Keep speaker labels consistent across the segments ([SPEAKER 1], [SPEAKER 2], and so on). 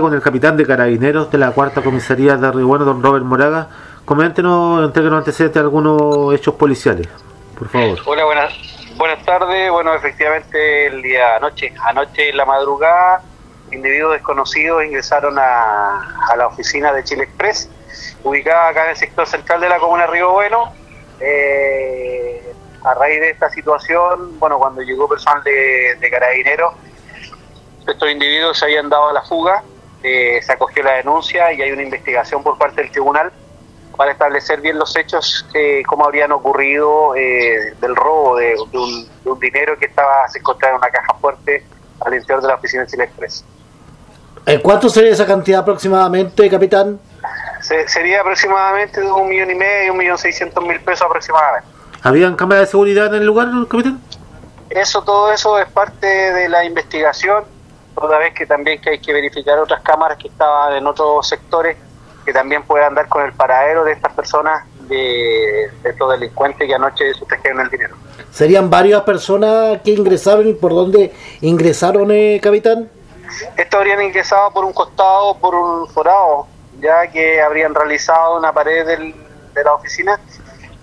[SPEAKER 1] con el capitán de carabineros de la cuarta comisaría de Río Bueno, don Robert Moraga. Coméntenos, entréguenos antecedentes de algunos hechos policiales, por favor.
[SPEAKER 2] Hola, buenas, buenas tardes. Bueno, efectivamente, el día anoche, anoche en la madrugada, individuos desconocidos ingresaron a, la oficina de Chile Express, ubicada acá en el sector central de la comuna Río Bueno. Eh, a raíz de esta situación, bueno, cuando llegó personal de carabineros, estos individuos se habían dado a la fuga eh, se acogió la denuncia y hay una investigación por parte del tribunal para establecer bien los hechos, eh, cómo habrían ocurrido eh, del robo de, un, dinero que estaba se encontraba en una caja fuerte al interior de la oficina de Chile Express.
[SPEAKER 1] Eh, ¿Cuánto sería esa cantidad aproximadamente, capitán?
[SPEAKER 2] sería aproximadamente de un millón y medio, un millón seiscientos mil pesos aproximadamente.
[SPEAKER 1] ¿Habían cámaras de seguridad en el lugar, capitán?
[SPEAKER 2] Eso, todo eso es parte de la investigación toda vez que también que hay que verificar otras cámaras que estaban en otros sectores que también puedan dar con el paradero de estas personas, de, estos delincuentes que anoche sustrajeron el dinero.
[SPEAKER 1] ¿Serían varias personas que ingresaron y por dónde ingresaron, eh, capitán?
[SPEAKER 2] Estos habrían ingresado por un costado, por un forado, ya que habrían realizado una pared del, de la oficina,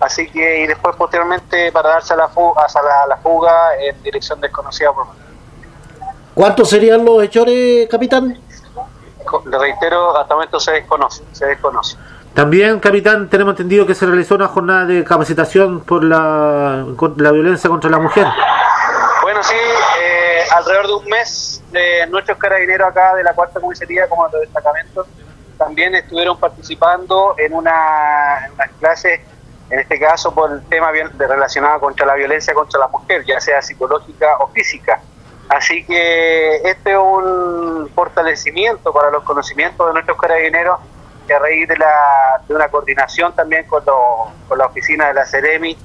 [SPEAKER 2] así que y después posteriormente para darse a la fuga, a la, fuga en dirección desconocida por
[SPEAKER 1] ¿Cuántos serían los hechores, capitán?
[SPEAKER 2] Le reitero, hasta el momento se desconoce, se desconoce.
[SPEAKER 1] También, capitán, tenemos entendido que se realizó una jornada de capacitación por la, la violencia contra la mujer.
[SPEAKER 2] Bueno, sí, eh, alrededor de un mes de nuestros carabineros acá de la cuarta comisaría como de destacamentos también estuvieron participando en una, en unas clases, en este caso por el tema bien, de relacionado contra la violencia contra la mujer, ya sea psicológica o física. Así que este es un fortalecimiento para los conocimientos de nuestros carabineros que a raíz de, la, de una coordinación también con, con la oficina de la CEREMI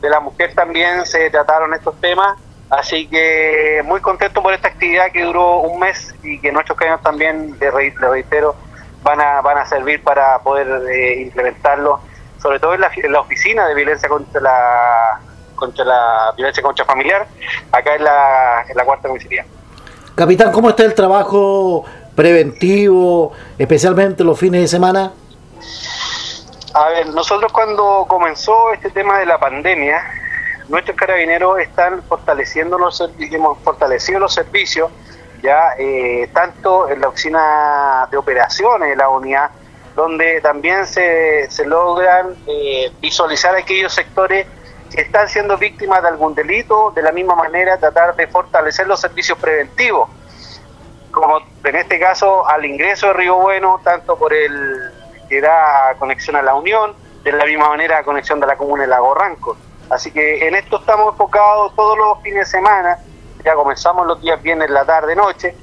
[SPEAKER 2] de la mujer también se trataron estos temas. Así que muy contento por esta actividad que duró un mes y que nuestros carabineros también, le reitero, van a, van a servir para poder eh, implementarlo, sobre todo en la, en la oficina de violencia contra la contra la violencia contra familiar, acá en la, en la cuarta comisaría.
[SPEAKER 1] Capitán, ¿cómo está el trabajo preventivo, especialmente los fines de semana?
[SPEAKER 2] A ver, nosotros cuando comenzó este tema de la pandemia, nuestros carabineros están fortaleciendo los hemos fortalecido los servicios, ya eh, tanto en la oficina de operaciones de la unidad, donde también se, se logran eh, visualizar aquellos sectores están siendo víctimas de algún delito, de la misma manera tratar de fortalecer los servicios preventivos, como en este caso al ingreso de Río Bueno, tanto por el que da conexión a la Unión, de la misma manera conexión de la comuna de Lago Ranco. Así que en esto estamos enfocados todos los fines de semana, ya comenzamos los días viernes, la tarde, noche,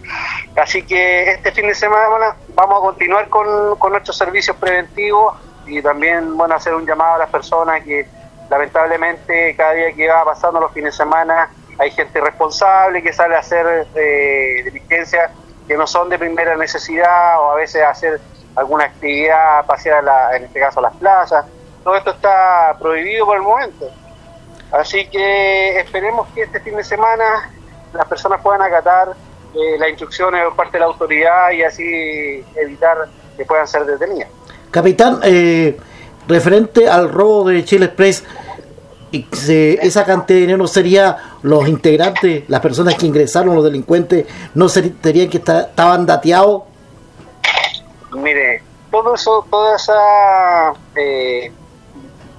[SPEAKER 2] así que este fin de semana vamos a continuar con, con nuestros servicios preventivos y también bueno hacer un llamado a las personas que lamentablemente cada día que va pasando los fines de semana hay gente responsable que sale a hacer eh, diligencias que no son de primera necesidad o a veces hacer alguna actividad, pasear en este caso a las plazas. Todo esto está prohibido por el momento. Así que esperemos que este fin de semana las personas puedan acatar eh, las instrucciones por parte de la autoridad y así evitar que puedan ser detenidas.
[SPEAKER 1] Capitán, eh, referente al robo de Chile Express, esa cantidad de dinero sería los integrantes, las personas que ingresaron, los delincuentes, no serían que estaban dateados.
[SPEAKER 2] Mire, todo eso, toda esa eh,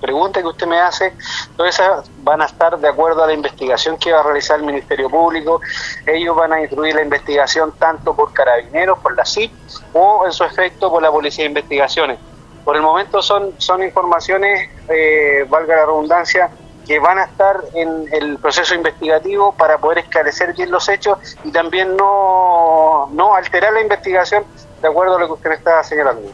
[SPEAKER 2] pregunta que usted me hace, todas esas van a estar de acuerdo a la investigación que va a realizar el Ministerio Público. Ellos van a instruir la investigación tanto por carabineros, por la CIP o en su efecto por la Policía de Investigaciones. Por el momento son, son informaciones, eh, valga la redundancia, que van a estar en el proceso investigativo para poder esclarecer bien los hechos y también no, no alterar la investigación de acuerdo a lo que usted me está señalando.